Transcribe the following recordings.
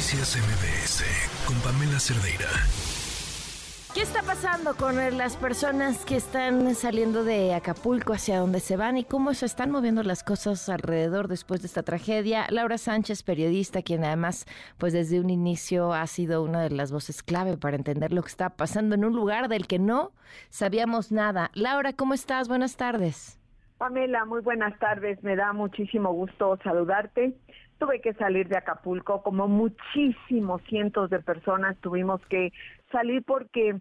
Noticias MBS con Pamela Cerdeira. ¿Qué está pasando con las personas que están saliendo de Acapulco hacia donde se van y cómo se están moviendo las cosas alrededor después de esta tragedia? Laura Sánchez, periodista, quien además, pues desde un inicio ha sido una de las voces clave para entender lo que está pasando en un lugar del que no sabíamos nada. Laura, ¿cómo estás? Buenas tardes. Pamela, muy buenas tardes. Me da muchísimo gusto saludarte. Tuve que salir de Acapulco, como muchísimos cientos de personas tuvimos que salir porque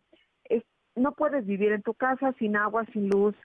no puedes vivir en tu casa sin agua, sin luz,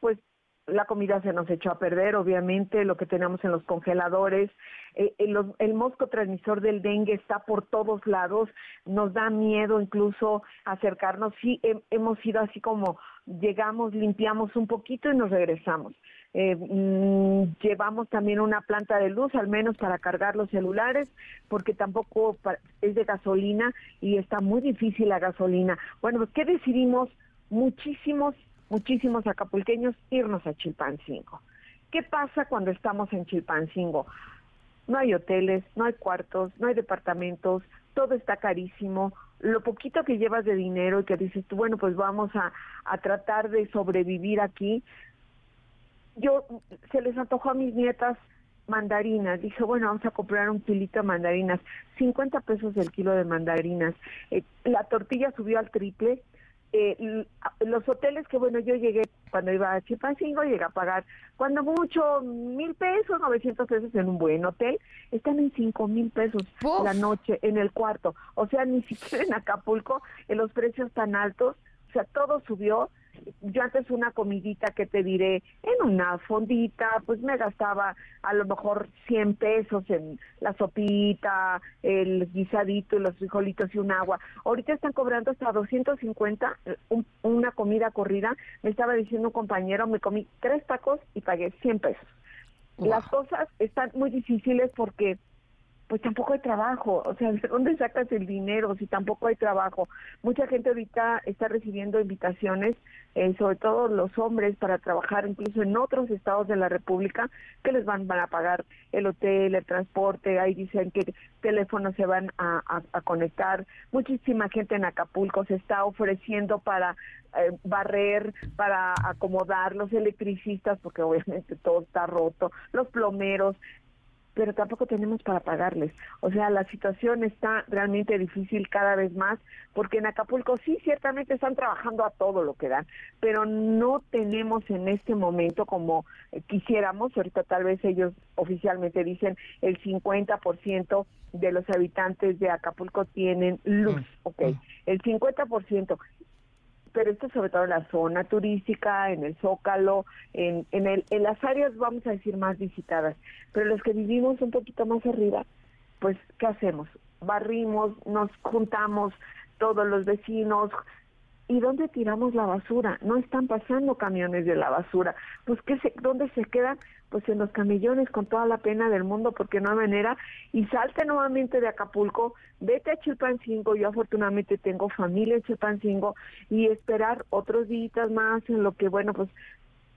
pues la comida se nos echó a perder, obviamente, lo que tenemos en los congeladores, eh, el, el, mosco transmisor del dengue está por todos lados, nos da miedo incluso acercarnos, sí hemos ido así como llegamos, limpiamos un poquito y nos regresamos. Eh, mm, llevamos también una planta de luz, al menos para cargar los celulares, porque tampoco es de gasolina y está muy difícil la gasolina. Bueno, pues, ¿qué decidimos? Muchísimos, muchísimos acapulqueños irnos a Chilpancingo. ¿Qué pasa cuando estamos en Chilpancingo? No hay hoteles, no hay cuartos, no hay departamentos, todo está carísimo. Lo poquito que llevas de dinero y que dices tú, bueno, pues vamos a, a tratar de sobrevivir aquí, yo se les antojó a mis nietas mandarinas. Dije, bueno, vamos a comprar un kilito de mandarinas. 50 pesos el kilo de mandarinas. Eh, la tortilla subió al triple. Eh, los hoteles que, bueno, yo llegué cuando iba a Chipancingo, llegué a pagar, cuando mucho, mil pesos, 900 pesos en un buen hotel, están en cinco mil pesos la noche en el cuarto. O sea, ni siquiera en Acapulco, en los precios tan altos, o sea, todo subió yo antes una comidita que te diré en una fondita, pues me gastaba a lo mejor 100 pesos en la sopita, el guisadito, los frijolitos y un agua. Ahorita están cobrando hasta 250 una comida corrida. Me estaba diciendo un compañero, me comí tres tacos y pagué 100 pesos. Las cosas están muy difíciles porque pues tampoco hay trabajo, o sea, ¿de dónde sacas el dinero si tampoco hay trabajo? Mucha gente ahorita está recibiendo invitaciones, eh, sobre todo los hombres, para trabajar incluso en otros estados de la República, que les van, van a pagar el hotel, el transporte, ahí dicen que teléfonos se van a, conectar. Muchísima gente en Acapulco se está ofreciendo para eh, barrer, para acomodar los electricistas, porque obviamente todo está roto, los plomeros, pero tampoco tenemos para pagarles. O sea, la situación está realmente difícil cada vez más, porque en Acapulco sí, ciertamente están trabajando a todo lo que dan, pero no tenemos en este momento como quisiéramos, ahorita tal vez ellos oficialmente dicen el 50% de los habitantes de Acapulco tienen luz, mm. ok, el 50%, pero esto sobre todo en la zona turística, en el Zócalo, en, en, el, en las áreas, vamos a decir, más visitadas. Pero los que vivimos un poquito más arriba, pues, ¿qué hacemos? Barrimos, nos juntamos todos los vecinos, ¿Y dónde tiramos la basura? No están pasando camiones de la basura. Pues ¿qué se, ¿dónde se quedan? Pues en los camillones con toda la pena del mundo porque no hay manera. Y salte nuevamente de Acapulco, vete a Chilpancingo. Yo afortunadamente tengo familia en Chilpancingo y esperar otros días más en lo que, bueno, pues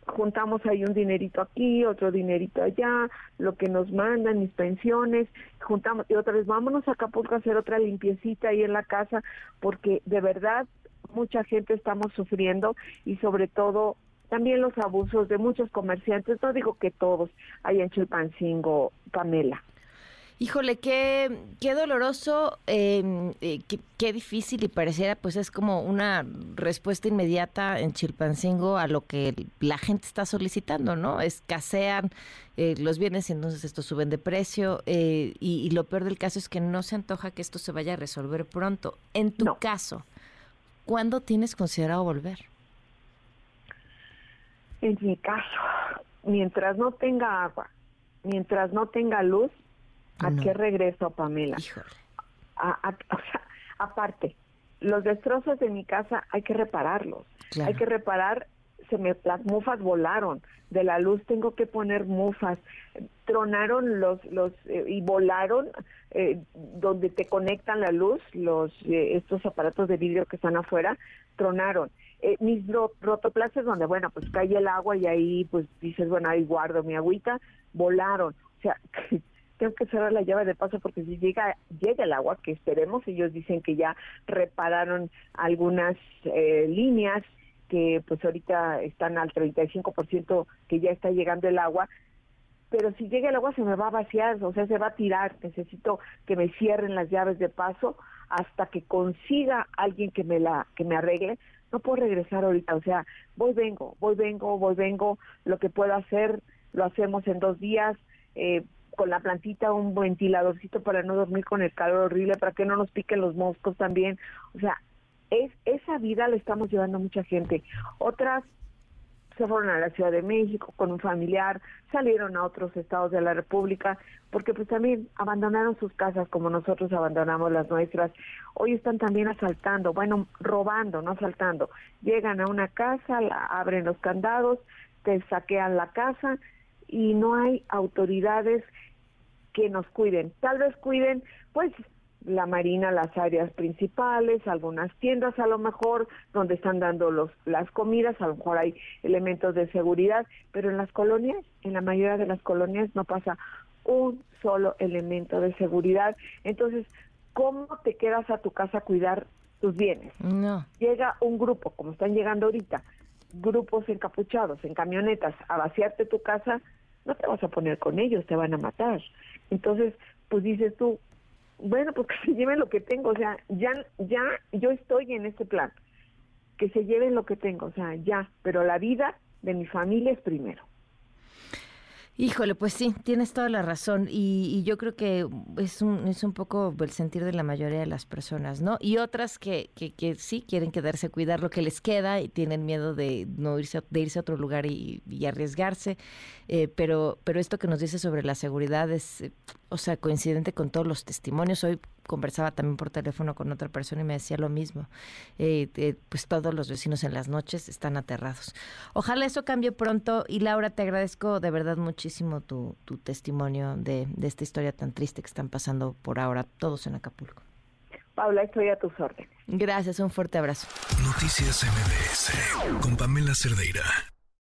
juntamos ahí un dinerito aquí, otro dinerito allá, lo que nos mandan, mis pensiones, juntamos y otra vez vámonos a Acapulco a hacer otra limpiecita ahí en la casa, porque de verdad mucha gente estamos sufriendo y sobre todo también los abusos de muchos comerciantes, no digo que todos, hay en Chilpancingo, Pamela. Híjole, qué, qué doloroso, em, eh, qué, difícil y pareciera pues es como una respuesta inmediata en Chilpancingo a lo que la gente está solicitando, ¿no? Escasean eh, los bienes y entonces estos suben de precio eh, y, lo peor del caso es que no se antoja que esto se vaya a resolver pronto. En tu caso, ¿Cuándo tienes considerado volver? En mi caso, mientras no tenga agua, mientras no tenga luz, ¿a qué regreso, Pamela? Híjole. aparte, los destrozos de mi casa hay que repararlos. Hay que reparar, se me, las mufas volaron, de la luz tengo que poner mufas, tronaron los, los eh, y volaron eh, donde te conectan la luz, los eh, estos aparatos de vidrio que están afuera, tronaron. mis rotoplastes donde, bueno, pues cae el agua y ahí pues dices, bueno, ahí guardo mi agüita, volaron. O sea, tengo que cerrar la llave de paso porque si llega, llega el agua, que esperemos, ellos dicen que ya repararon algunas eh, líneas que pues ahorita están al 35% que ya está llegando el agua, pero si llega el agua se me va a vaciar, o sea, se va a tirar, necesito que me cierren las llaves de paso hasta que consiga alguien que me la que me arregle, no puedo regresar ahorita, o sea, voy vengo, voy vengo, voy vengo, lo que puedo hacer lo hacemos en dos días, eh, con la plantita un ventiladorcito para no dormir con el calor horrible, para que no nos piquen los moscos también, o sea, es esa vida la estamos llevando mucha gente. Otras se fueron a la Ciudad de México con un familiar, salieron a otros estados de la República, porque pues también abandonaron sus casas como nosotros abandonamos las nuestras. Hoy están también asaltando, bueno, robando, no asaltando. Llegan a una casa, abren los candados, te saquean la casa y no hay autoridades que nos cuiden. Tal vez cuiden, pues, la marina las áreas principales, algunas tiendas a lo mejor donde están dando los las comidas, a lo mejor hay elementos de seguridad, pero en las colonias, en la mayoría de las colonias no pasa un solo elemento de seguridad. Entonces, ¿cómo te quedas a tu casa a cuidar tus bienes? No. Llega un grupo, como están llegando ahorita, grupos encapuchados en camionetas a vaciarte tu casa, no te vas a poner con ellos, te van a matar. Entonces, pues dices tú, bueno, pues que se lleven lo que tengo, o sea, ya, ya yo estoy en este plan, que se lleven lo que tengo, o sea, ya, pero la vida de mi familia es primero. Híjole, pues sí, tienes toda la razón y, yo creo que es un, es un poco el sentir de la mayoría de las personas, ¿no? Y otras que, que, que sí quieren quedarse a cuidar lo que les queda y tienen miedo de no irse, de irse a otro lugar y, arriesgarse, eh, pero, pero esto que nos dice sobre la seguridad es, o sea, coincidente con todos los testimonios. Hoy conversaba también por teléfono con otra persona y me decía lo mismo. Eh, eh, pues todos los vecinos en las noches están aterrados. Ojalá eso cambie pronto y Laura, te agradezco de verdad muchísimo tu, tu testimonio de, de esta historia tan triste que están pasando por ahora todos en Acapulco. Paula, estoy a tus órdenes. Gracias, un fuerte abrazo. Noticias MBS con Pamela Cerdeira.